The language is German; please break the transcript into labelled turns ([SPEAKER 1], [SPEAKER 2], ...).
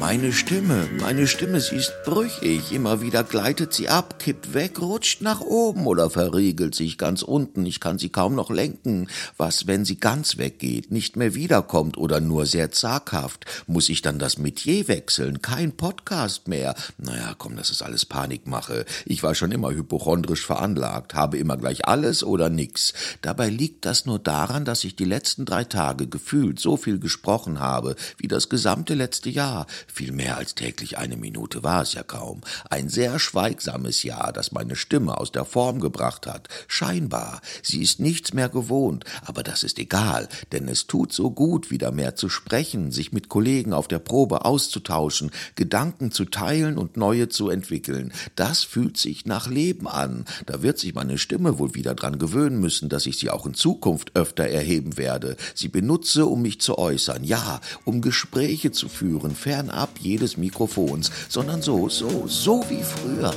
[SPEAKER 1] Meine Stimme, meine Stimme, sie ist brüchig. Immer wieder gleitet sie ab, kippt weg, rutscht nach oben oder verriegelt sich ganz unten. Ich kann sie kaum noch lenken. Was, wenn sie ganz weggeht, nicht mehr wiederkommt oder nur sehr zaghaft? Muss ich dann das Metier wechseln? Kein Podcast mehr? Naja, komm, das ist alles Panikmache. Ich war schon immer hypochondrisch veranlagt, habe immer gleich alles oder nix. Dabei liegt das nur daran, dass ich die letzten drei Tage gefühlt so viel gesprochen habe, wie das gesamte letzte Jahr viel mehr als täglich eine Minute war es ja kaum. Ein sehr schweigsames Jahr, das meine Stimme aus der Form gebracht hat. Scheinbar. Sie ist nichts mehr gewohnt, aber das ist egal, denn es tut so gut, wieder mehr zu sprechen, sich mit Kollegen auf der Probe auszutauschen, Gedanken zu teilen und neue zu entwickeln. Das fühlt sich nach Leben an. Da wird sich meine Stimme wohl wieder dran gewöhnen müssen, dass ich sie auch in Zukunft öfter erheben werde. Sie benutze, um mich zu äußern, ja, um Gespräche zu führen, fernab jedes Mikrofons, sondern so, so, so wie früher.